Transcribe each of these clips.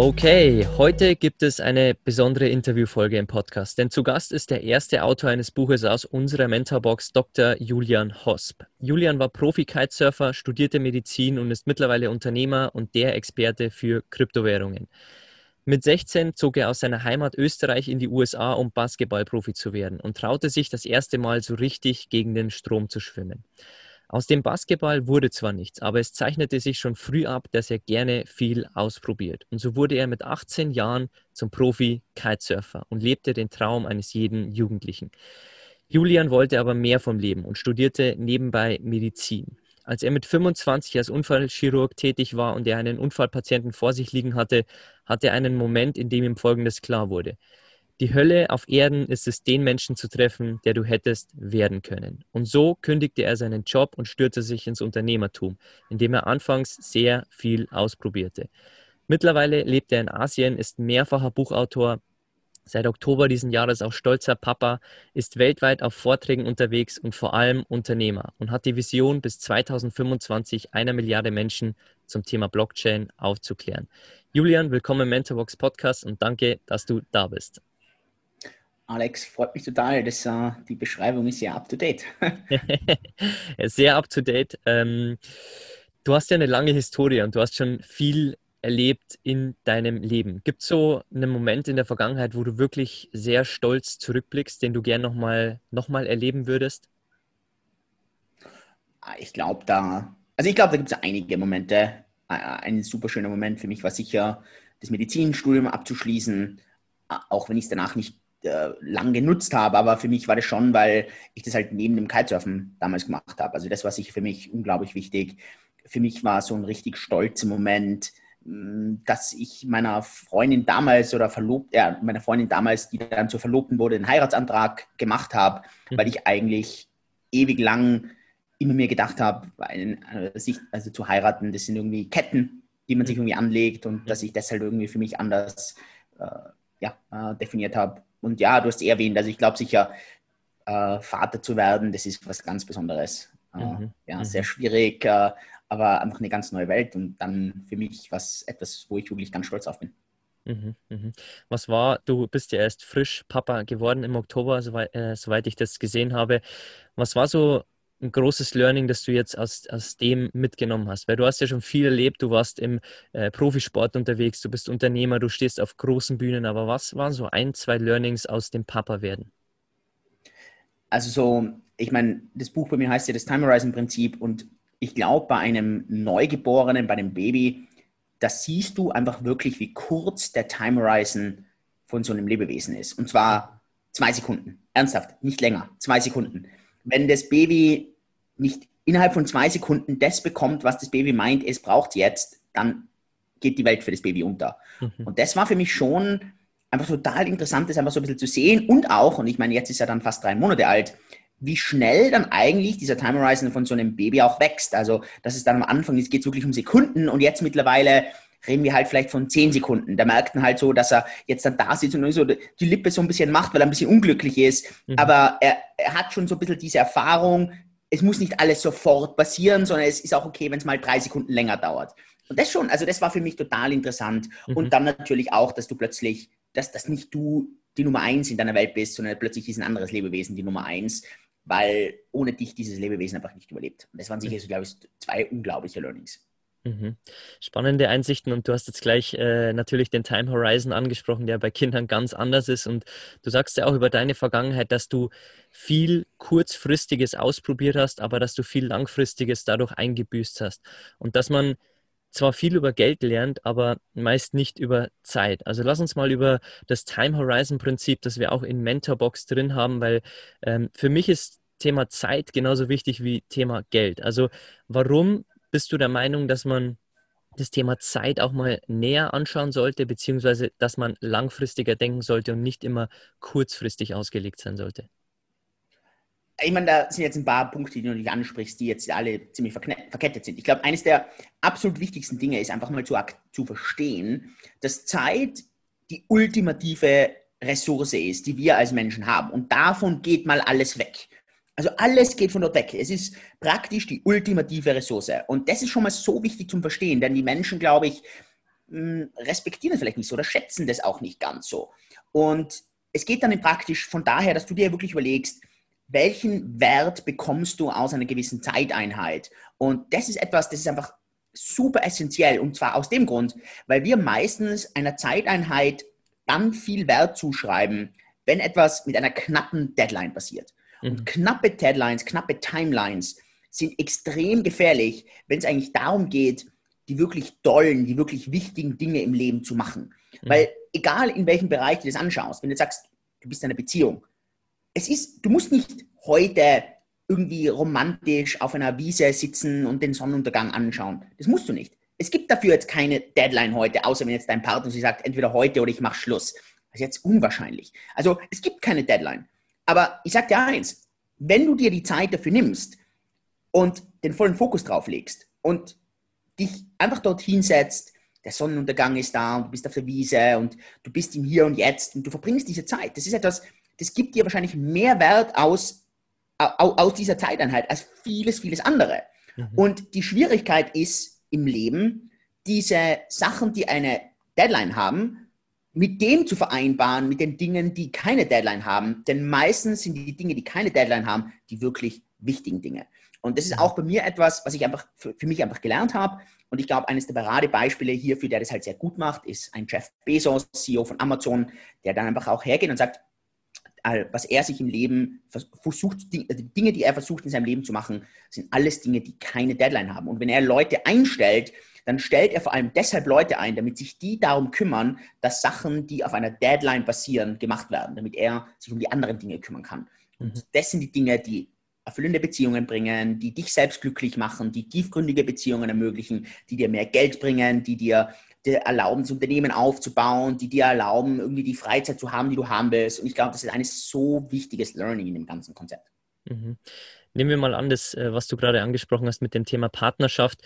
Okay, heute gibt es eine besondere Interviewfolge im Podcast, denn zu Gast ist der erste Autor eines Buches aus unserer Mentorbox, Dr. Julian Hosp. Julian war Profi-Kitesurfer, studierte Medizin und ist mittlerweile Unternehmer und der Experte für Kryptowährungen. Mit 16 zog er aus seiner Heimat Österreich in die USA, um Basketballprofi zu werden und traute sich das erste Mal so richtig gegen den Strom zu schwimmen. Aus dem Basketball wurde zwar nichts, aber es zeichnete sich schon früh ab, dass er gerne viel ausprobiert. Und so wurde er mit 18 Jahren zum Profi-Kitesurfer und lebte den Traum eines jeden Jugendlichen. Julian wollte aber mehr vom Leben und studierte nebenbei Medizin. Als er mit 25 als Unfallchirurg tätig war und er einen Unfallpatienten vor sich liegen hatte, hatte er einen Moment, in dem ihm Folgendes klar wurde. Die Hölle auf Erden ist es, den Menschen zu treffen, der du hättest werden können. Und so kündigte er seinen Job und stürzte sich ins Unternehmertum, indem er anfangs sehr viel ausprobierte. Mittlerweile lebt er in Asien, ist mehrfacher Buchautor, seit Oktober diesen Jahres auch stolzer Papa, ist weltweit auf Vorträgen unterwegs und vor allem Unternehmer und hat die Vision, bis 2025 einer Milliarde Menschen zum Thema Blockchain aufzuklären. Julian, willkommen im Mentorbox Podcast und danke, dass du da bist. Alex, freut mich total. Das, uh, die Beschreibung ist ja up to date. Sehr up to date. Ähm, du hast ja eine lange Historie und du hast schon viel erlebt in deinem Leben. Gibt es so einen Moment in der Vergangenheit, wo du wirklich sehr stolz zurückblickst, den du gern nochmal noch mal erleben würdest? Ah, ich glaube, da, also ich glaube, da gibt es einige Momente. Ein super schöner Moment für mich war sicher, das Medizinstudium abzuschließen, auch wenn ich es danach nicht äh, lang genutzt habe, aber für mich war das schon, weil ich das halt neben dem Kitesurfen damals gemacht habe. Also das war sicher für mich unglaublich wichtig. Für mich war so ein richtig stolzer Moment, mm, dass ich meiner Freundin damals oder verlobt, ja, meiner Freundin damals, die dann zur Verlobten wurde, einen Heiratsantrag gemacht habe, mhm. weil ich eigentlich ewig lang immer mir gedacht habe, äh, sich also zu heiraten, das sind irgendwie Ketten, die man sich irgendwie anlegt und dass ich das halt irgendwie für mich anders äh, ja, äh, definiert habe und ja, du hast eh erwähnt, also ich glaube sicher, äh, Vater zu werden, das ist was ganz Besonderes. Äh, mhm. Ja, mhm. sehr schwierig, äh, aber einfach eine ganz neue Welt und dann für mich was etwas, wo ich wirklich ganz stolz auf bin. Mhm, mhm. Was war, du bist ja erst frisch Papa geworden im Oktober, soweit, äh, soweit ich das gesehen habe. Was war so ein großes Learning, das du jetzt aus, aus dem mitgenommen hast? Weil du hast ja schon viel erlebt, du warst im äh, Profisport unterwegs, du bist Unternehmer, du stehst auf großen Bühnen, aber was waren so ein, zwei Learnings aus dem Papa werden? Also so, ich meine, das Buch bei mir heißt ja das Time Horizon Prinzip und ich glaube, bei einem Neugeborenen, bei einem Baby, da siehst du einfach wirklich, wie kurz der Time Horizon von so einem Lebewesen ist. Und zwar zwei Sekunden. Ernsthaft, nicht länger. Zwei Sekunden wenn das Baby nicht innerhalb von zwei Sekunden das bekommt, was das Baby meint, es braucht jetzt, dann geht die Welt für das Baby unter. Mhm. Und das war für mich schon einfach total interessant, das einfach so ein bisschen zu sehen und auch, und ich meine, jetzt ist er dann fast drei Monate alt, wie schnell dann eigentlich dieser Time Horizon von so einem Baby auch wächst. Also, das ist dann am Anfang, es geht wirklich um Sekunden und jetzt mittlerweile reden wir halt vielleicht von zehn Sekunden. Da merkt man halt so, dass er jetzt dann da sitzt und so die Lippe so ein bisschen macht, weil er ein bisschen unglücklich ist. Mhm. Aber er, er hat schon so ein bisschen diese Erfahrung, es muss nicht alles sofort passieren, sondern es ist auch okay, wenn es mal drei Sekunden länger dauert. Und das schon, also das war für mich total interessant. Mhm. Und dann natürlich auch, dass du plötzlich, dass, dass nicht du die Nummer eins in deiner Welt bist, sondern plötzlich ist ein anderes Lebewesen die Nummer eins, weil ohne dich dieses Lebewesen einfach nicht überlebt. Und das waren sicher, mhm. so, glaube ich, zwei unglaubliche Learnings. Mhm. Spannende Einsichten und du hast jetzt gleich äh, natürlich den Time Horizon angesprochen, der bei Kindern ganz anders ist und du sagst ja auch über deine Vergangenheit, dass du viel kurzfristiges ausprobiert hast, aber dass du viel langfristiges dadurch eingebüßt hast und dass man zwar viel über Geld lernt, aber meist nicht über Zeit. Also lass uns mal über das Time Horizon Prinzip, das wir auch in Mentorbox drin haben, weil ähm, für mich ist Thema Zeit genauso wichtig wie Thema Geld. Also warum bist du der Meinung, dass man das Thema Zeit auch mal näher anschauen sollte, beziehungsweise dass man langfristiger denken sollte und nicht immer kurzfristig ausgelegt sein sollte? ich meine, da sind jetzt ein paar Punkte, die du nicht ansprichst, die jetzt alle ziemlich verkettet sind. Ich glaube, eines der absolut wichtigsten Dinge ist einfach mal zu, zu verstehen, dass Zeit die ultimative Ressource ist, die wir als Menschen haben. Und davon geht mal alles weg. Also alles geht von dort weg. Es ist praktisch die ultimative Ressource. Und das ist schon mal so wichtig zum Verstehen, denn die Menschen, glaube ich, hm, respektieren das vielleicht nicht so oder schätzen das auch nicht ganz so. Und es geht dann praktisch von daher, dass du dir wirklich überlegst, welchen Wert bekommst du aus einer gewissen Zeiteinheit? Und das ist etwas, das ist einfach super essentiell. Und zwar aus dem Grund, weil wir meistens einer Zeiteinheit dann viel Wert zuschreiben, wenn etwas mit einer knappen Deadline passiert. Mhm. Und knappe Deadlines, knappe Timelines sind extrem gefährlich, wenn es eigentlich darum geht, die wirklich dollen, die wirklich wichtigen Dinge im Leben zu machen. Mhm. Weil egal in welchem Bereich du das anschaust, wenn du sagst, du bist in einer Beziehung, es ist, du musst nicht heute irgendwie romantisch auf einer Wiese sitzen und den Sonnenuntergang anschauen. Das musst du nicht. Es gibt dafür jetzt keine Deadline heute, außer wenn jetzt dein Partner sie sagt, entweder heute oder ich mache Schluss. Das ist jetzt unwahrscheinlich. Also es gibt keine Deadline. Aber ich sage dir eins, wenn du dir die Zeit dafür nimmst und den vollen Fokus drauf legst und dich einfach dorthin setzt, der Sonnenuntergang ist da und du bist auf der Wiese und du bist im Hier und Jetzt und du verbringst diese Zeit. Das ist etwas, das gibt dir wahrscheinlich mehr Wert aus, aus dieser Zeiteinheit als vieles, vieles andere. Mhm. Und die Schwierigkeit ist im Leben, diese Sachen, die eine Deadline haben, mit dem zu vereinbaren, mit den Dingen, die keine Deadline haben. Denn meistens sind die Dinge, die keine Deadline haben, die wirklich wichtigen Dinge. Und das ist mhm. auch bei mir etwas, was ich einfach für, für mich einfach gelernt habe. Und ich glaube, eines der Paradebeispiele hierfür, der das halt sehr gut macht, ist ein Jeff Bezos, CEO von Amazon, der dann einfach auch hergeht und sagt, was er sich im Leben versucht, also die Dinge, die er versucht in seinem Leben zu machen, sind alles Dinge, die keine Deadline haben. Und wenn er Leute einstellt, dann stellt er vor allem deshalb Leute ein, damit sich die darum kümmern, dass Sachen, die auf einer Deadline basieren, gemacht werden, damit er sich um die anderen Dinge kümmern kann. Und mhm. das sind die Dinge, die erfüllende Beziehungen bringen, die dich selbst glücklich machen, die tiefgründige Beziehungen ermöglichen, die dir mehr Geld bringen, die dir dir erlauben, das Unternehmen aufzubauen, die dir erlauben, irgendwie die Freizeit zu haben, die du haben willst. Und ich glaube, das ist ein so wichtiges Learning in dem ganzen Konzept. Mhm. Nehmen wir mal an, das, äh, was du gerade angesprochen hast mit dem Thema Partnerschaft.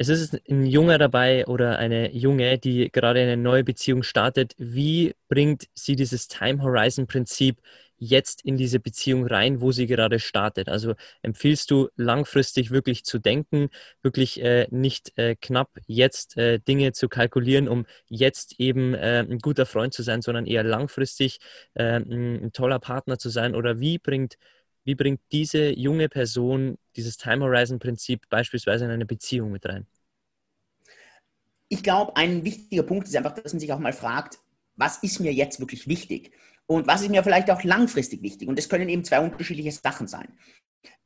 Es ist ein Junger dabei oder eine Junge, die gerade eine neue Beziehung startet. Wie bringt sie dieses Time Horizon Prinzip jetzt in diese Beziehung rein, wo sie gerade startet? Also empfiehlst du langfristig wirklich zu denken, wirklich äh, nicht äh, knapp jetzt äh, Dinge zu kalkulieren, um jetzt eben äh, ein guter Freund zu sein, sondern eher langfristig äh, ein toller Partner zu sein? Oder wie bringt, wie bringt diese junge Person dieses Time Horizon Prinzip beispielsweise in eine Beziehung mit rein? Ich glaube, ein wichtiger Punkt ist einfach, dass man sich auch mal fragt, was ist mir jetzt wirklich wichtig? Und was ist mir vielleicht auch langfristig wichtig? Und das können eben zwei unterschiedliche Sachen sein.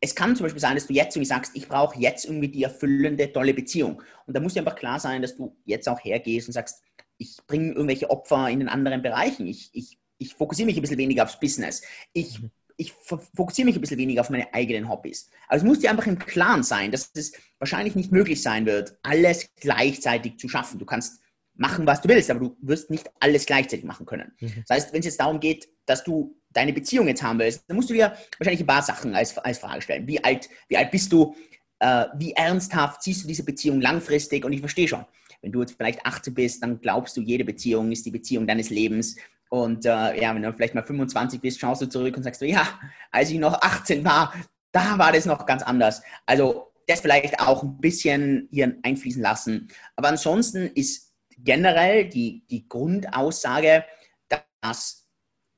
Es kann zum Beispiel sein, dass du jetzt irgendwie sagst, ich brauche jetzt irgendwie die erfüllende, tolle Beziehung. Und da muss dir einfach klar sein, dass du jetzt auch hergehst und sagst, ich bringe irgendwelche Opfer in den anderen Bereichen. Ich, ich, ich fokussiere mich ein bisschen weniger aufs Business. Ich, mhm. Ich fokussiere mich ein bisschen weniger auf meine eigenen Hobbys. Also es muss dir einfach im Klaren sein, dass es wahrscheinlich nicht möglich sein wird, alles gleichzeitig zu schaffen. Du kannst machen, was du willst, aber du wirst nicht alles gleichzeitig machen können. Mhm. Das heißt, wenn es jetzt darum geht, dass du deine Beziehung jetzt haben willst, dann musst du dir wahrscheinlich ein paar Sachen als, als Frage stellen. Wie alt, wie alt bist du? Äh, wie ernsthaft siehst du diese Beziehung langfristig? Und ich verstehe schon, wenn du jetzt vielleicht 18 bist, dann glaubst du, jede Beziehung ist die Beziehung deines Lebens. Und äh, ja, wenn du vielleicht mal 25 bist, schaust du zurück und sagst ja, als ich noch 18 war, da war das noch ganz anders. Also das vielleicht auch ein bisschen hier einfließen lassen. Aber ansonsten ist generell die, die Grundaussage, dass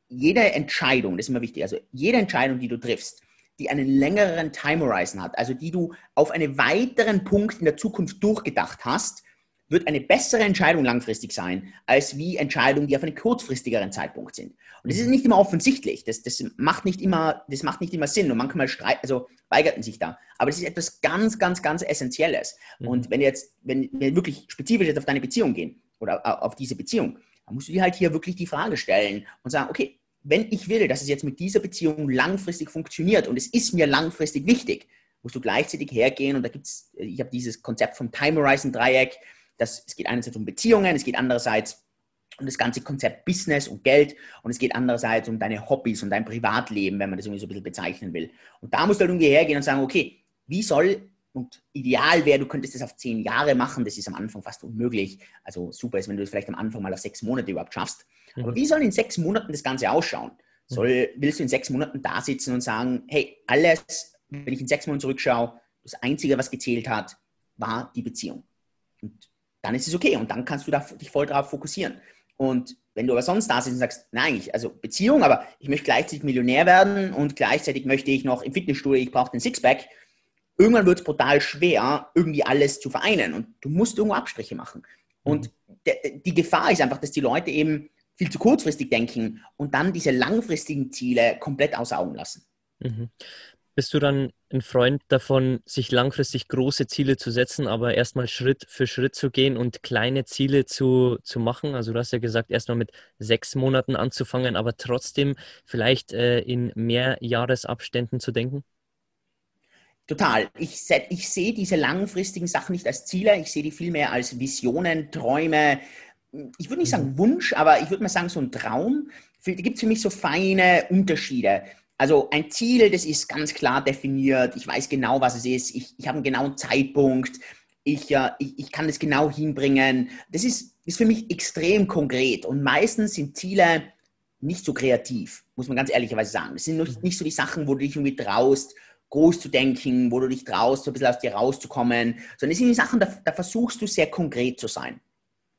jede Entscheidung, das ist immer wichtig, also jede Entscheidung, die du triffst, die einen längeren Time Horizon hat, also die du auf einen weiteren Punkt in der Zukunft durchgedacht hast, wird eine bessere Entscheidung langfristig sein, als wie Entscheidungen, die auf einen kurzfristigeren Zeitpunkt sind. Und das ist nicht immer offensichtlich. Das, das, macht, nicht immer, das macht nicht immer Sinn. Und manchmal streit, also weigerten sich da. Aber das ist etwas ganz, ganz, ganz Essentielles. Mhm. Und wenn jetzt, wenn wir wirklich spezifisch jetzt auf deine Beziehung gehen oder auf diese Beziehung, dann musst du dir halt hier wirklich die Frage stellen und sagen, okay, wenn ich will, dass es jetzt mit dieser Beziehung langfristig funktioniert und es ist mir langfristig wichtig, musst du gleichzeitig hergehen und da gibt es, ich habe dieses Konzept vom Time Horizon Dreieck, das, es geht einerseits um Beziehungen, es geht andererseits um das ganze Konzept Business und Geld und es geht andererseits um deine Hobbys und dein Privatleben, wenn man das irgendwie so ein bisschen bezeichnen will. Und da musst du halt irgendwie hergehen und sagen, okay, wie soll und ideal wäre, du könntest das auf zehn Jahre machen, das ist am Anfang fast unmöglich. Also super ist, wenn du es vielleicht am Anfang mal auf sechs Monate überhaupt schaffst. Aber mhm. wie soll in sechs Monaten das Ganze ausschauen? Soll, willst du in sechs Monaten da sitzen und sagen, hey, alles, wenn ich in sechs Monaten zurückschaue, das Einzige, was gezählt hat, war die Beziehung. Und dann ist es okay und dann kannst du da, dich voll darauf fokussieren. Und wenn du aber sonst da sitzt und sagst, nein, ich, also Beziehung, aber ich möchte gleichzeitig Millionär werden und gleichzeitig möchte ich noch im Fitnessstudio, ich brauche den Sixpack, irgendwann wird es brutal schwer, irgendwie alles zu vereinen und du musst irgendwo Abstriche machen. Und mhm. die Gefahr ist einfach, dass die Leute eben viel zu kurzfristig denken und dann diese langfristigen Ziele komplett außer Augen lassen. Mhm. Bist du dann ein Freund davon, sich langfristig große Ziele zu setzen, aber erstmal Schritt für Schritt zu gehen und kleine Ziele zu, zu machen? Also du hast ja gesagt, erstmal mit sechs Monaten anzufangen, aber trotzdem vielleicht äh, in Jahresabständen zu denken? Total. Ich, ich sehe diese langfristigen Sachen nicht als Ziele, ich sehe die vielmehr als Visionen, Träume. Ich würde nicht sagen mhm. Wunsch, aber ich würde mal sagen so ein Traum. Da gibt es für mich so feine Unterschiede. Also ein Ziel, das ist ganz klar definiert. Ich weiß genau, was es ist. Ich, ich habe einen genauen Zeitpunkt. Ich, äh, ich, ich, kann das genau hinbringen. Das ist, ist für mich extrem konkret. Und meistens sind Ziele nicht so kreativ, muss man ganz ehrlicherweise sagen. Das sind nicht, nicht so die Sachen, wo du dich irgendwie traust, groß zu denken, wo du dich traust, so ein bisschen aus dir rauszukommen, sondern es sind die Sachen, da, da versuchst du sehr konkret zu sein.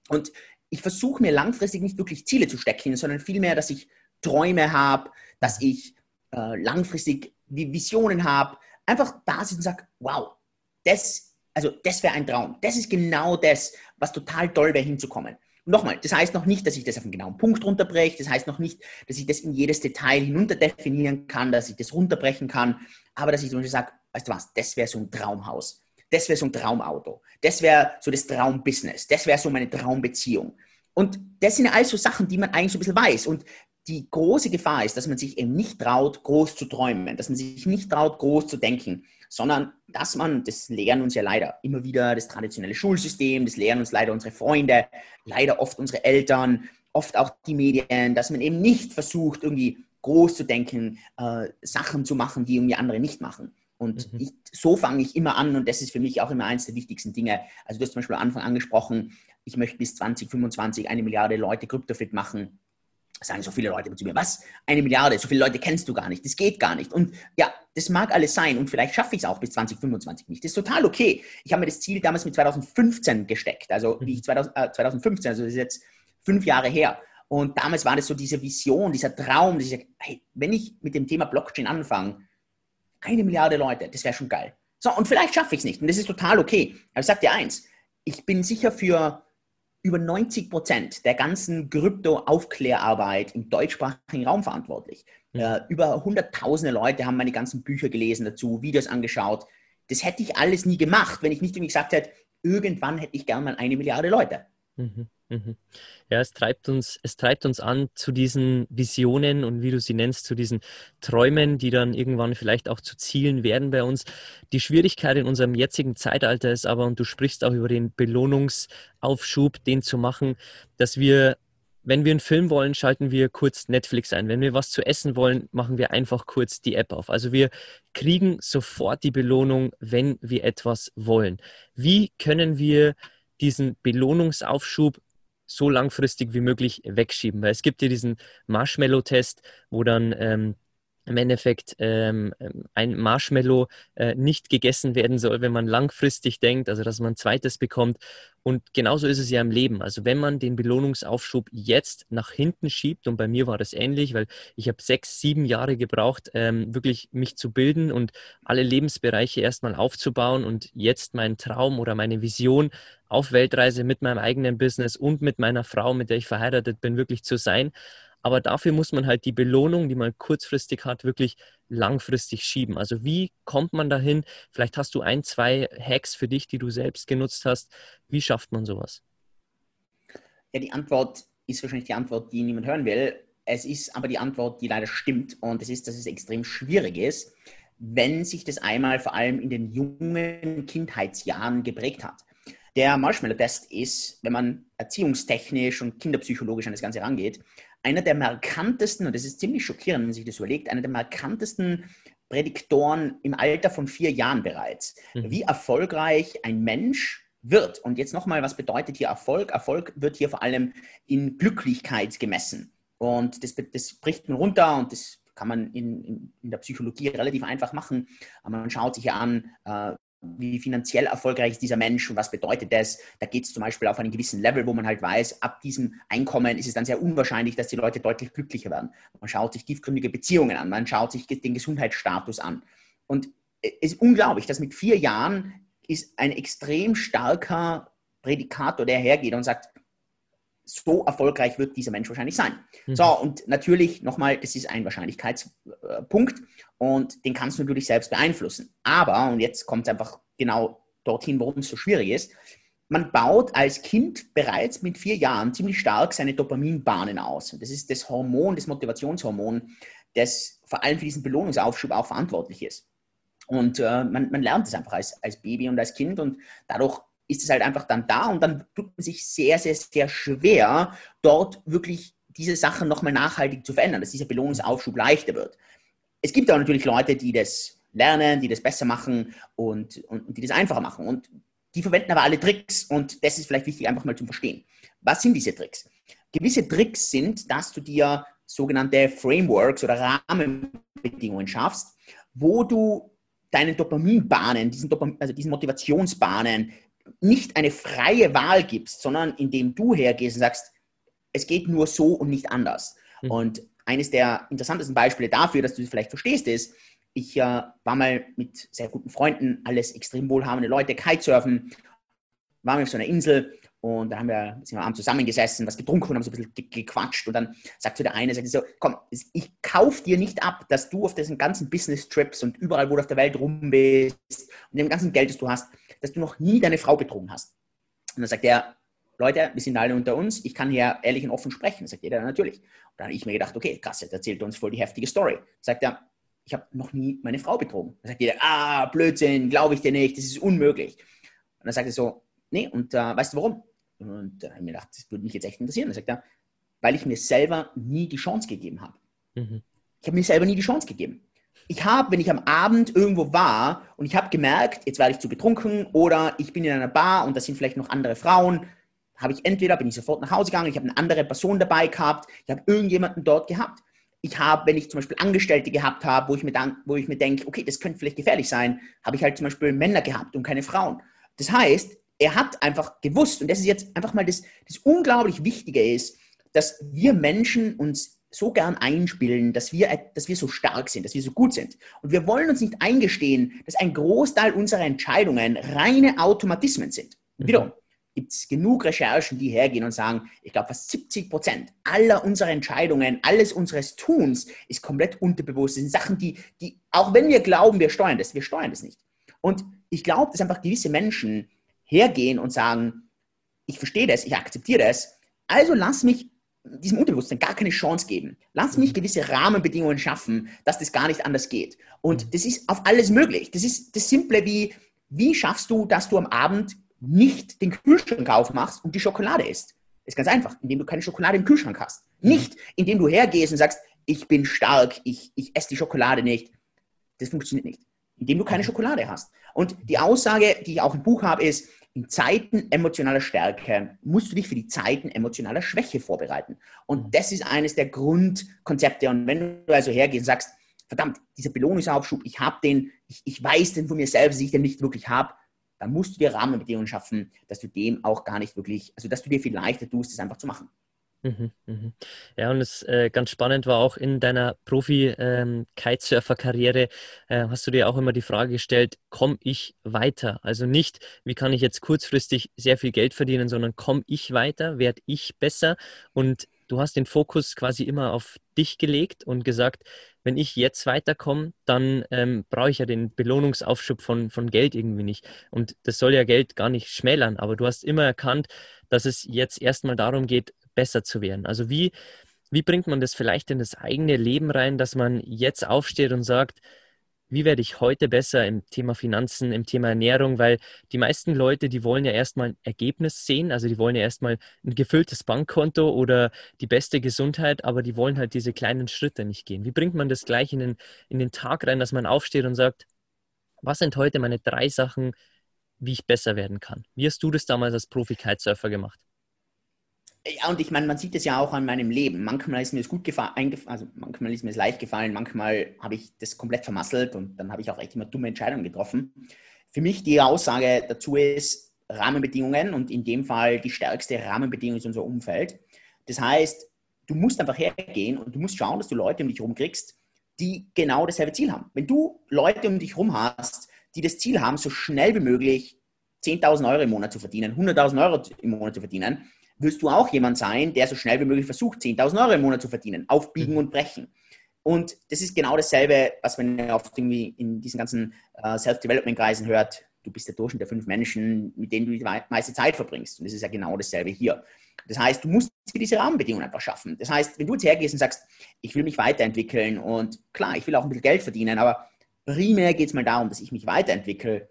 Und ich versuche mir langfristig nicht wirklich Ziele zu stecken, sondern vielmehr, dass ich Träume habe, dass ich äh, langfristig Visionen habe, einfach da sitze und sage, wow, das, also das wäre ein Traum. Das ist genau das, was total toll wäre, hinzukommen. Und nochmal, das heißt noch nicht, dass ich das auf einen genauen Punkt runterbreche. Das heißt noch nicht, dass ich das in jedes Detail hinunterdefinieren kann, dass ich das runterbrechen kann. Aber dass ich zum Beispiel sage, weißt du was, das wäre so ein Traumhaus. Das wäre so ein Traumauto. Das wäre so das Traumbusiness. Das wäre so meine Traumbeziehung. Und das sind alles so Sachen, die man eigentlich so ein bisschen weiß. Und die große Gefahr ist, dass man sich eben nicht traut, groß zu träumen, dass man sich nicht traut, groß zu denken, sondern dass man, das lehren uns ja leider immer wieder das traditionelle Schulsystem, das lehren uns leider unsere Freunde, leider oft unsere Eltern, oft auch die Medien, dass man eben nicht versucht, irgendwie groß zu denken, äh, Sachen zu machen, die irgendwie andere nicht machen. Und mhm. ich, so fange ich immer an und das ist für mich auch immer eines der wichtigsten Dinge. Also du hast zum Beispiel am Anfang angesprochen, ich möchte bis 2025 eine Milliarde Leute kryptofit machen sagen so viele Leute zu mir, was? Eine Milliarde, so viele Leute kennst du gar nicht, das geht gar nicht. Und ja, das mag alles sein und vielleicht schaffe ich es auch bis 2025 nicht. Das ist total okay. Ich habe mir das Ziel damals mit 2015 gesteckt, also wie ich 2000, äh, 2015, also das ist jetzt fünf Jahre her. Und damals war das so diese Vision, dieser Traum, dass ich sage, hey, wenn ich mit dem Thema Blockchain anfange, eine Milliarde Leute, das wäre schon geil. So, und vielleicht schaffe ich es nicht und das ist total okay. Aber ich sage dir eins, ich bin sicher für über 90 Prozent der ganzen Krypto-Aufklärarbeit im deutschsprachigen Raum verantwortlich. Ja. Äh, über hunderttausende Leute haben meine ganzen Bücher gelesen dazu, Videos angeschaut. Das hätte ich alles nie gemacht, wenn ich nicht irgendwie gesagt hätte, irgendwann hätte ich gern mal eine Milliarde Leute. Mhm. Mhm. Ja, es treibt uns, es treibt uns an zu diesen Visionen und wie du sie nennst, zu diesen Träumen, die dann irgendwann vielleicht auch zu Zielen werden bei uns. Die Schwierigkeit in unserem jetzigen Zeitalter ist aber, und du sprichst auch über den Belohnungsaufschub, den zu machen, dass wir, wenn wir einen Film wollen, schalten wir kurz Netflix ein. Wenn wir was zu essen wollen, machen wir einfach kurz die App auf. Also wir kriegen sofort die Belohnung, wenn wir etwas wollen. Wie können wir diesen Belohnungsaufschub so langfristig wie möglich wegschieben. Weil es gibt ja diesen Marshmallow-Test, wo dann ähm, im Endeffekt ähm, ein Marshmallow äh, nicht gegessen werden soll, wenn man langfristig denkt, also dass man ein zweites bekommt. Und genauso ist es ja im Leben. Also wenn man den Belohnungsaufschub jetzt nach hinten schiebt, und bei mir war das ähnlich, weil ich habe sechs, sieben Jahre gebraucht, ähm, wirklich mich zu bilden und alle Lebensbereiche erstmal aufzubauen und jetzt meinen Traum oder meine Vision auf Weltreise mit meinem eigenen Business und mit meiner Frau, mit der ich verheiratet bin, wirklich zu sein. Aber dafür muss man halt die Belohnung, die man kurzfristig hat, wirklich langfristig schieben. Also wie kommt man dahin? Vielleicht hast du ein, zwei Hacks für dich, die du selbst genutzt hast. Wie schafft man sowas? Ja, die Antwort ist wahrscheinlich die Antwort, die niemand hören will. Es ist aber die Antwort, die leider stimmt. Und es ist, dass es extrem schwierig ist, wenn sich das einmal vor allem in den jungen Kindheitsjahren geprägt hat. Der Marshmallow-Test ist, wenn man erziehungstechnisch und kinderpsychologisch an das Ganze rangeht, einer der markantesten, und das ist ziemlich schockierend, wenn man sich das überlegt, einer der markantesten Prädiktoren im Alter von vier Jahren bereits, mhm. wie erfolgreich ein Mensch wird. Und jetzt nochmal, was bedeutet hier Erfolg? Erfolg wird hier vor allem in Glücklichkeit gemessen. Und das, das bricht man runter und das kann man in, in, in, der Psychologie relativ einfach machen. Man schaut sich ja an, äh, wie finanziell erfolgreich ist dieser Mensch und was bedeutet das. Da geht es zum Beispiel auf einen gewissen Level, wo man halt weiß, ab diesem Einkommen ist es dann sehr unwahrscheinlich, dass die Leute deutlich glücklicher werden. Man schaut sich tiefgründige Beziehungen an, man schaut sich den Gesundheitsstatus an. Und es ist unglaublich, dass mit vier Jahren ist ein extrem starker Prädikator, der hergeht und sagt, so erfolgreich wird dieser Mensch wahrscheinlich sein. Mhm. So, und natürlich nochmal, das ist ein Wahrscheinlichkeitspunkt und den kannst du natürlich selbst beeinflussen. Aber, und jetzt kommt es einfach genau dorthin, warum es so schwierig ist, man baut als Kind bereits mit vier Jahren ziemlich stark seine Dopaminbahnen aus. Und das ist das Hormon, das Motivationshormon, das vor allem für diesen Belohnungsaufschub auch verantwortlich ist. Und äh, man, man lernt es einfach als, als Baby und als Kind und dadurch ist es halt einfach dann da und dann tut man sich sehr, sehr, sehr schwer, dort wirklich diese Sachen nochmal nachhaltig zu verändern, dass dieser Belohnungsaufschub leichter wird. Es gibt auch natürlich Leute, die das lernen, die das besser machen und, und, und die das einfacher machen. Und die verwenden aber alle Tricks und das ist vielleicht wichtig, einfach mal zu verstehen. Was sind diese Tricks? Gewisse Tricks sind, dass du dir sogenannte Frameworks oder Rahmenbedingungen schaffst, wo du deinen Dopaminbahnen, diesen, Dopam also diesen Motivationsbahnen nicht eine freie Wahl gibst, sondern indem du hergehst und sagst, es geht nur so und nicht anders. Mhm. Und eines der interessantesten Beispiele dafür, dass du es vielleicht verstehst, ist, ich äh, war mal mit sehr guten Freunden, alles extrem wohlhabende Leute, Kitesurfen, waren wir auf so einer Insel und da haben wir, sind wir abends zusammengesessen, was getrunken und haben so ein bisschen gequatscht. Und dann sagt so der eine, sagt so, komm, ich kauf dir nicht ab, dass du auf diesen ganzen Business-Trips und überall, wo du auf der Welt rum bist und dem ganzen Geld, das du hast, dass du noch nie deine Frau betrogen hast. Und dann sagt er, Leute, wir sind alle unter uns, ich kann hier ehrlich und offen sprechen. Dann sagt jeder, natürlich. Und dann habe ich mir gedacht, okay, krass, jetzt erzählt er uns voll die heftige Story. Sagt er, ich habe noch nie meine Frau betrogen. Dann sagt jeder, ah, Blödsinn, glaube ich dir nicht, das ist unmöglich. Und dann sagt er so, nee, und äh, weißt du warum? Und dann habe ich mir gedacht, das würde mich jetzt echt interessieren. Dann sagt er, weil ich mir selber nie die Chance gegeben habe. Mhm. Ich habe mir selber nie die Chance gegeben ich habe, wenn ich am Abend irgendwo war und ich habe gemerkt, jetzt werde ich zu betrunken oder ich bin in einer Bar und da sind vielleicht noch andere Frauen, habe ich entweder bin ich sofort nach Hause gegangen, ich habe eine andere Person dabei gehabt, ich habe irgendjemanden dort gehabt. Ich habe, wenn ich zum Beispiel Angestellte gehabt habe, wo ich mir, dann, wo ich mir denke, okay, das könnte vielleicht gefährlich sein, habe ich halt zum Beispiel Männer gehabt und keine Frauen. Das heißt, er hat einfach gewusst, und das ist jetzt einfach mal das, das unglaublich Wichtige ist, dass wir Menschen uns so gern einspielen, dass wir, dass wir so stark sind, dass wir so gut sind. Und wir wollen uns nicht eingestehen, dass ein Großteil unserer Entscheidungen reine Automatismen sind. Mhm. wiederum gibt es genug Recherchen, die hergehen und sagen, ich glaube, fast 70 Prozent aller unserer Entscheidungen, alles unseres Tuns ist komplett unterbewusst. Das sind Sachen, die, die, auch wenn wir glauben, wir steuern das, wir steuern das nicht. Und ich glaube, dass einfach gewisse Menschen hergehen und sagen, ich verstehe das, ich akzeptiere das, also lass mich diesem Unterbewusstsein gar keine Chance geben. Lass mich mhm. gewisse Rahmenbedingungen schaffen, dass das gar nicht anders geht. Und mhm. das ist auf alles möglich. Das ist das Simple wie, wie schaffst du, dass du am Abend nicht den Kühlschrank aufmachst und die Schokolade isst? Das ist ganz einfach, indem du keine Schokolade im Kühlschrank hast. Mhm. Nicht, indem du hergehst und sagst, ich bin stark, ich, ich esse die Schokolade nicht. Das funktioniert nicht. Indem du keine Schokolade hast. Und die Aussage, die ich auch im Buch habe, ist, in Zeiten emotionaler Stärke musst du dich für die Zeiten emotionaler Schwäche vorbereiten. Und das ist eines der Grundkonzepte. Und wenn du also hergehst und sagst, verdammt, dieser Belohnungsaufschub, ich habe den, ich, ich weiß den von mir selbst, dass ich den nicht wirklich habe, dann musst du dir Rahmenbedingungen schaffen, dass du dem auch gar nicht wirklich, also dass du dir viel leichter tust, das einfach zu machen. Mhm, mhm. Ja, und es äh, ganz spannend war auch in deiner Profi-Kitesurfer-Karriere, ähm, äh, hast du dir auch immer die Frage gestellt, komme ich weiter? Also nicht, wie kann ich jetzt kurzfristig sehr viel Geld verdienen, sondern komme ich weiter, werde ich besser? Und du hast den Fokus quasi immer auf dich gelegt und gesagt, wenn ich jetzt weiterkomme, dann ähm, brauche ich ja den Belohnungsaufschub von, von Geld irgendwie nicht. Und das soll ja Geld gar nicht schmälern, aber du hast immer erkannt, dass es jetzt erstmal darum geht, besser zu werden. Also wie, wie bringt man das vielleicht in das eigene Leben rein, dass man jetzt aufsteht und sagt, wie werde ich heute besser im Thema Finanzen, im Thema Ernährung, weil die meisten Leute, die wollen ja erstmal ein Ergebnis sehen, also die wollen ja erstmal ein gefülltes Bankkonto oder die beste Gesundheit, aber die wollen halt diese kleinen Schritte nicht gehen. Wie bringt man das gleich in den, in den Tag rein, dass man aufsteht und sagt, was sind heute meine drei Sachen, wie ich besser werden kann? Wie hast du das damals als Profi-Kitesurfer gemacht? Ja, und ich meine, man sieht es ja auch an meinem Leben. Manchmal ist mir es gut gefallen, also manchmal ist mir es leicht gefallen, manchmal habe ich das komplett vermasselt und dann habe ich auch echt immer dumme Entscheidungen getroffen. Für mich die Aussage dazu ist Rahmenbedingungen und in dem Fall die stärkste Rahmenbedingung ist unser Umfeld. Das heißt, du musst einfach hergehen und du musst schauen, dass du Leute um dich herum kriegst, die genau dasselbe Ziel haben. Wenn du Leute um dich herum hast, die das Ziel haben, so schnell wie möglich 10.000 Euro im Monat zu verdienen, 100.000 Euro im Monat zu verdienen, wirst du auch jemand sein, der so schnell wie möglich versucht, 10.000 Euro im Monat zu verdienen, aufbiegen mhm. und brechen. Und das ist genau dasselbe, was man oft irgendwie in diesen ganzen äh, Self-Development-Kreisen hört. Du bist der Durchschnitt der fünf Menschen, mit denen du die meiste Zeit verbringst. Und das ist ja genau dasselbe hier. Das heißt, du musst diese Rahmenbedingungen einfach schaffen. Das heißt, wenn du jetzt hergehst und sagst, ich will mich weiterentwickeln und klar, ich will auch ein bisschen Geld verdienen, aber primär geht es mal darum, dass ich mich weiterentwickle,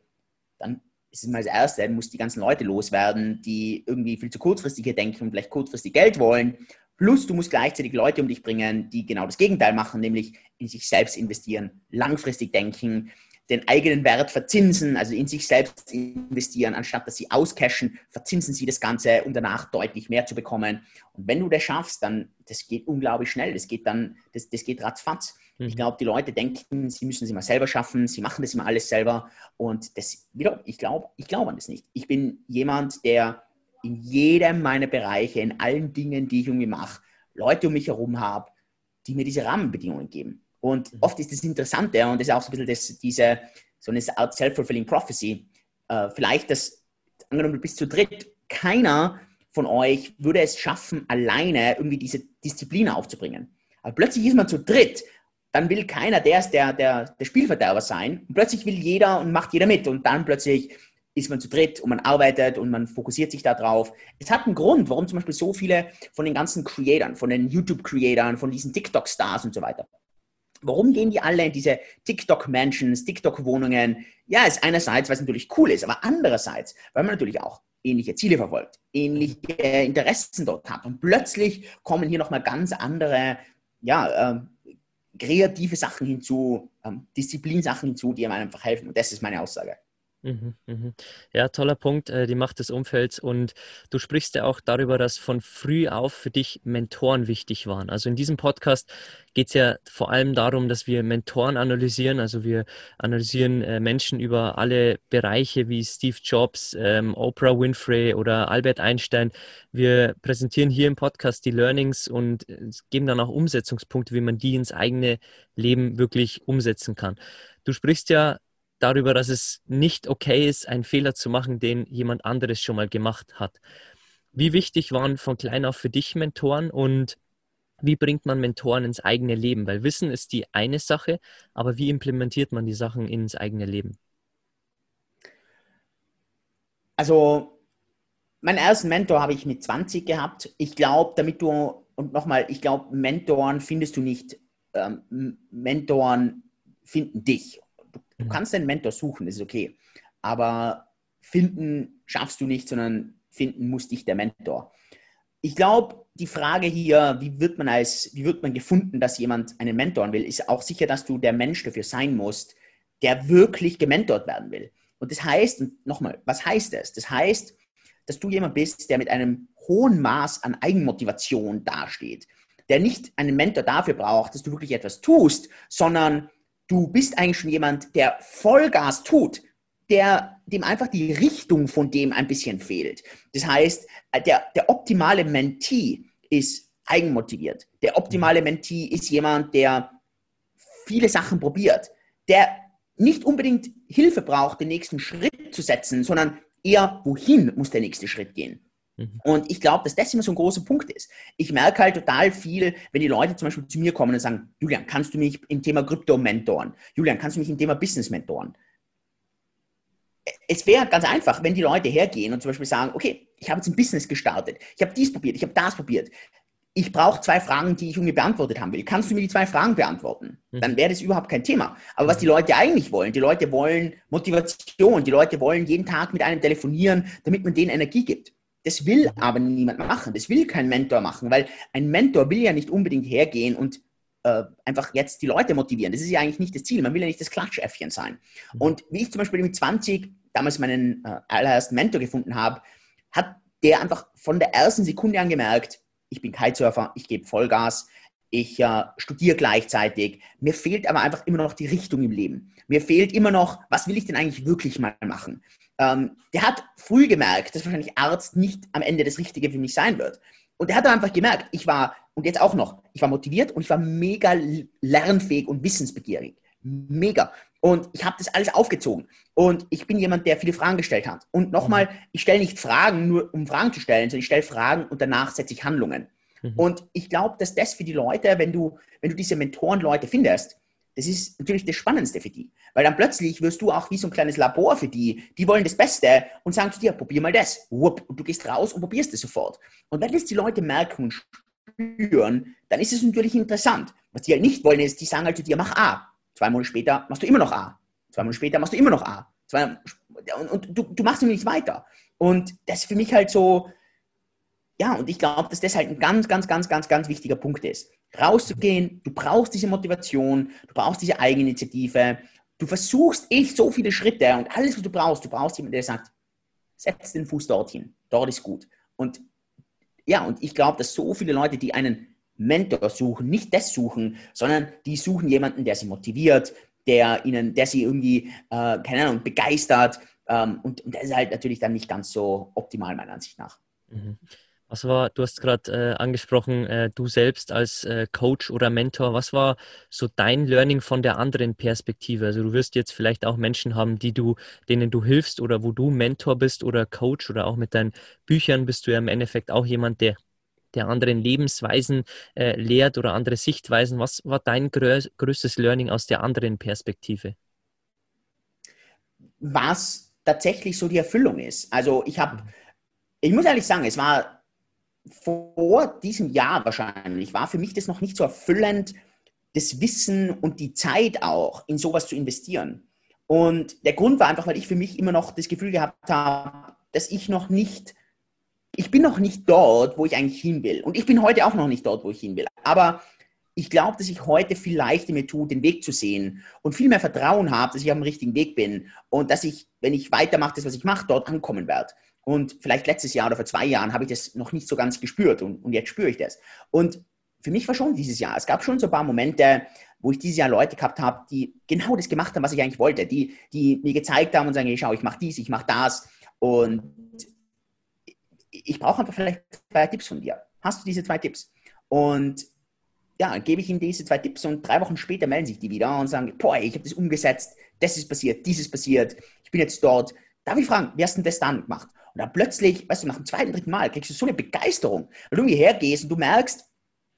dann ist es mal das Erste, muss die ganzen Leute loswerden, die irgendwie viel zu kurzfristig hier denken und vielleicht kurzfristig Geld wollen. Plus du musst gleichzeitig Leute um dich bringen, die genau das Gegenteil machen, nämlich in sich selbst investieren, langfristig denken, den eigenen Wert verzinsen, also in sich selbst investieren, anstatt dass sie auscashen, verzinsen sie das Ganze, um danach deutlich mehr zu bekommen. Und wenn du das schaffst, dann, das geht unglaublich schnell, das geht dann, das, das geht ratzfatz. Mhm. Ich glaube, die Leute denken, sie müssen es immer selber schaffen, sie machen das immer alles selber. Und das, wieder, ich glaube ich glaub an das nicht. Ich bin jemand, der in jedem meiner Bereiche, in allen Dingen, die ich irgendwie mache, Leute um mich herum habe, die mir diese Rahmenbedingungen geben. Und mhm. oft ist das Interessante und das ist auch so ein bisschen das, diese, so eine Art Self-Fulfilling Prophecy. Äh, vielleicht, dass, angenommen, du bist zu dritt, keiner von euch würde es schaffen, alleine irgendwie diese Disziplin aufzubringen. Aber plötzlich ist man zu dritt dann will keiner der der, der, der Spielverderber sein. Und plötzlich will jeder und macht jeder mit. Und dann plötzlich ist man zu dritt und man arbeitet und man fokussiert sich darauf. Es hat einen Grund, warum zum Beispiel so viele von den ganzen Creatoren, von den YouTube-Creatoren, von diesen TikTok-Stars und so weiter, warum gehen die alle in diese TikTok-Mansions, TikTok-Wohnungen? Ja, ist einerseits, weil es natürlich cool ist, aber andererseits, weil man natürlich auch ähnliche Ziele verfolgt, ähnliche Interessen dort hat. Und plötzlich kommen hier nochmal ganz andere ja, äh, kreative Sachen hinzu, ähm, Disziplinsachen hinzu, die einem einfach helfen. Und das ist meine Aussage. Mhm, mhm. Ja, toller Punkt, äh, die Macht des Umfelds. Und du sprichst ja auch darüber, dass von früh auf für dich Mentoren wichtig waren. Also in diesem Podcast geht es ja vor allem darum, dass wir Mentoren analysieren. Also wir analysieren äh, Menschen über alle Bereiche wie Steve Jobs, ähm, Oprah Winfrey oder Albert Einstein. Wir präsentieren hier im Podcast die Learnings und äh, geben dann auch Umsetzungspunkte, wie man die ins eigene Leben wirklich umsetzen kann. Du sprichst ja darüber, dass es nicht okay ist, einen Fehler zu machen, den jemand anderes schon mal gemacht hat. Wie wichtig waren von klein auf für dich Mentoren und wie bringt man Mentoren ins eigene Leben? Weil Wissen ist die eine Sache, aber wie implementiert man die Sachen ins eigene Leben? Also, meinen ersten Mentor habe ich mit 20 gehabt. Ich glaube, damit du, und nochmal, ich glaube, Mentoren findest du nicht, ähm, Mentoren finden dich. Du kannst einen Mentor suchen, das ist okay. Aber finden schaffst du nicht, sondern finden muss dich der Mentor. Ich glaube, die Frage hier, wie wird man als, wie wird man gefunden, dass jemand einen Mentoren will, ist auch sicher, dass du der Mensch dafür sein musst, der wirklich gementort werden will. Und das heißt, nochmal, was heißt das? Das heißt, dass du jemand bist, der mit einem hohen Maß an Eigenmotivation dasteht, der nicht einen Mentor dafür braucht, dass du wirklich etwas tust, sondern du bist eigentlich schon jemand, der Vollgas tut, der dem einfach die Richtung von dem ein bisschen fehlt. Das heißt, der, der optimale Mentee ist eigenmotiviert. Der optimale Mentee ist jemand, der viele Sachen probiert, der nicht unbedingt Hilfe braucht, den nächsten Schritt zu setzen, sondern eher, wohin muss der nächste Schritt gehen. Mhm. Und ich glaube, dass das immer so ein großer Punkt ist. Ich merke halt total viel, wenn die Leute zum Beispiel zu mir kommen und sagen, Julian, kannst du mich im Thema Krypto mentoren? Julian, kannst du mich im Thema Business mentoren? Es wäre ganz einfach, wenn die Leute hergehen und zum Beispiel sagen, okay, ich habe jetzt ein Business gestartet, ich habe dies probiert, ich habe das probiert ich brauche zwei Fragen, die ich irgendwie beantwortet haben will. Kannst du mir die zwei Fragen beantworten? Mhm. Dann wäre das überhaupt kein Thema. Aber was die Leute eigentlich wollen, die Leute wollen Motivation, die Leute wollen jeden Tag mit einem telefonieren, damit man denen Energie gibt. Das will aber niemand machen. Das will kein Mentor machen, weil ein Mentor will ja nicht unbedingt hergehen und äh, einfach jetzt die Leute motivieren. Das ist ja eigentlich nicht das Ziel. Man will ja nicht das Klatschäffchen sein. Mhm. Und wie ich zum Beispiel mit 20 damals meinen äh, allerersten Mentor gefunden habe, hat der einfach von der ersten Sekunde an gemerkt, ich bin Kitesurfer, ich gebe Vollgas, ich äh, studiere gleichzeitig. Mir fehlt aber einfach immer noch die Richtung im Leben. Mir fehlt immer noch, was will ich denn eigentlich wirklich mal machen? Ähm, der hat früh gemerkt, dass wahrscheinlich Arzt nicht am Ende das Richtige für mich sein wird. Und der hat einfach gemerkt, ich war, und jetzt auch noch, ich war motiviert und ich war mega lernfähig und wissensbegierig. Mega. Und ich habe das alles aufgezogen. Und ich bin jemand, der viele Fragen gestellt hat. Und nochmal, mhm. ich stelle nicht Fragen nur, um Fragen zu stellen, sondern ich stelle Fragen und danach setze ich Handlungen. Mhm. Und ich glaube, dass das für die Leute, wenn du, wenn du diese Mentoren-Leute findest, das ist natürlich das Spannendste für die. Weil dann plötzlich wirst du auch wie so ein kleines Labor für die. Die wollen das Beste und sagen zu dir, probier mal das. Und du gehst raus und probierst es sofort. Und wenn das die Leute merken und spüren, dann ist es natürlich interessant. Was die halt nicht wollen, ist, die sagen halt zu dir, mach A. Zwei Monate später machst du immer noch A. Zwei Monate später machst du immer noch A. Zwei, und, und du, du machst nicht weiter. Und das ist für mich halt so, ja, und ich glaube, dass das halt ein ganz, ganz, ganz, ganz, ganz wichtiger Punkt ist. Rauszugehen, du brauchst diese Motivation, du brauchst diese Eigeninitiative, du versuchst echt so viele Schritte und alles, was du brauchst, du brauchst jemanden, der sagt, setz den Fuß dorthin, dort ist gut. Und ja, und ich glaube, dass so viele Leute, die einen Mentor suchen, nicht das suchen, sondern die suchen jemanden, der sie motiviert, der ihnen, der sie irgendwie, äh, keine Ahnung, begeistert. Ähm, und, und, das ist halt natürlich dann nicht ganz so optimal, meiner Ansicht nach. Mhm. Was war, du hast gerade äh, angesprochen, äh, du selbst als äh, Coach oder Mentor, was war so dein Learning von der anderen Perspektive? Also du wirst jetzt vielleicht auch Menschen haben, die du, denen du hilfst oder wo du Mentor bist oder Coach oder auch mit deinen Büchern bist du ja im Endeffekt auch jemand, der der anderen Lebensweisen äh, lehrt oder andere Sichtweisen. Was war dein größ größtes Learning aus der anderen Perspektive? Was tatsächlich so die Erfüllung ist. Also ich habe, ich muss ehrlich sagen, es war vor diesem Jahr wahrscheinlich, war für mich das noch nicht so erfüllend, das Wissen und die Zeit auch in sowas zu investieren. Und der Grund war einfach, weil ich für mich immer noch das Gefühl gehabt habe, dass ich noch nicht ich bin noch nicht dort, wo ich eigentlich hin will. Und ich bin heute auch noch nicht dort, wo ich hin will. Aber ich glaube, dass ich heute viel leichter mir tue, den Weg zu sehen und viel mehr Vertrauen habe, dass ich auf dem richtigen Weg bin und dass ich, wenn ich weitermache, das, was ich mache, dort ankommen werde. Und vielleicht letztes Jahr oder vor zwei Jahren habe ich das noch nicht so ganz gespürt und, und jetzt spüre ich das. Und für mich war schon dieses Jahr, es gab schon so ein paar Momente, wo ich dieses Jahr Leute gehabt habe, die genau das gemacht haben, was ich eigentlich wollte, die, die mir gezeigt haben und sagen, hey, schau, ich mache dies, ich mache das. Und ich brauche einfach vielleicht zwei Tipps von dir. Hast du diese zwei Tipps? Und ja, gebe ich ihnen diese zwei Tipps und drei Wochen später melden sich die wieder und sagen, boah, ich habe das umgesetzt, das ist passiert, dieses passiert, ich bin jetzt dort. Darf ich fragen, wie hast du denn das dann gemacht? Und dann plötzlich, weißt du, nach dem zweiten, dritten Mal kriegst du so eine Begeisterung, weil du irgendwie hergehst und du merkst,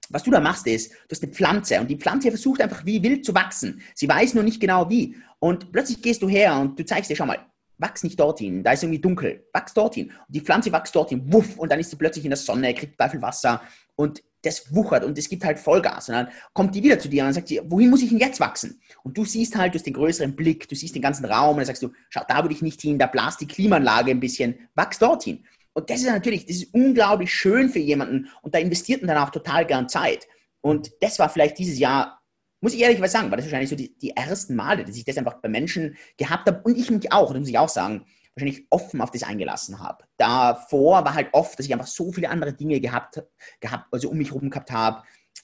was du da machst ist, du hast eine Pflanze und die Pflanze versucht einfach wie wild zu wachsen. Sie weiß nur nicht genau wie. Und plötzlich gehst du her und du zeigst dir, schau mal, wachs nicht dorthin, da ist irgendwie dunkel, wachs dorthin. Und die Pflanze wächst dorthin, wuff, und dann ist sie plötzlich in der Sonne, kriegt viel Wasser und das wuchert und es gibt halt Vollgas. Und dann kommt die wieder zu dir und dann sagt sie, wohin muss ich denn jetzt wachsen? Und du siehst halt, du hast den größeren Blick, du siehst den ganzen Raum und dann sagst du, schau, da würde ich nicht hin, da blast die Klimaanlage ein bisschen, wachs dorthin. Und das ist natürlich, das ist unglaublich schön für jemanden und da investiert man dann auch total gern Zeit. Und das war vielleicht dieses Jahr muss ich ehrlich was sagen, war das wahrscheinlich so die, die ersten Male, dass ich das einfach bei Menschen gehabt habe und ich mich auch, das muss ich auch sagen, wahrscheinlich offen auf das eingelassen habe. Davor war halt oft, dass ich einfach so viele andere Dinge gehabt, gehabt also um mich herum gehabt habe,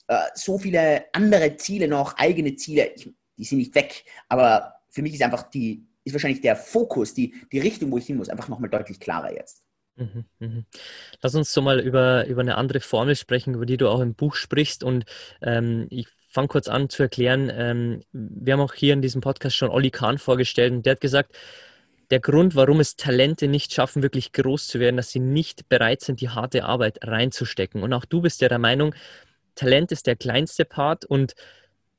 äh, so viele andere Ziele noch, eigene Ziele, ich, die sind nicht weg, aber für mich ist einfach die, ist wahrscheinlich der Fokus, die, die Richtung, wo ich hin muss, einfach nochmal deutlich klarer jetzt. Mhm, mhm. Lass uns so mal über, über eine andere Formel sprechen, über die du auch im Buch sprichst. Und ähm, ich fange kurz an zu erklären. Ähm, wir haben auch hier in diesem Podcast schon Olli Kahn vorgestellt und der hat gesagt, der Grund, warum es Talente nicht schaffen, wirklich groß zu werden, dass sie nicht bereit sind, die harte Arbeit reinzustecken. Und auch du bist ja der Meinung, Talent ist der kleinste Part und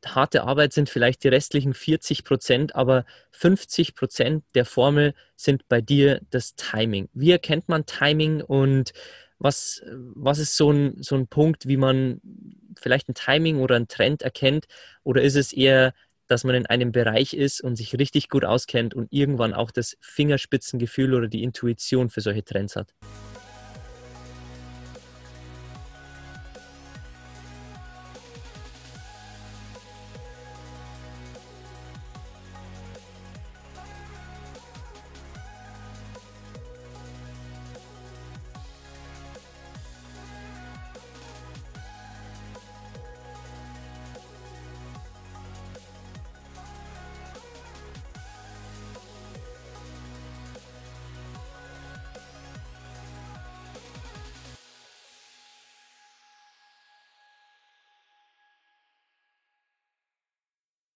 harte Arbeit sind vielleicht die restlichen 40 Prozent, aber 50 Prozent der Formel sind bei dir das Timing. Wie erkennt man Timing und was, was ist so ein, so ein Punkt, wie man vielleicht ein Timing oder ein Trend erkennt? Oder ist es eher, dass man in einem Bereich ist und sich richtig gut auskennt und irgendwann auch das Fingerspitzengefühl oder die Intuition für solche Trends hat?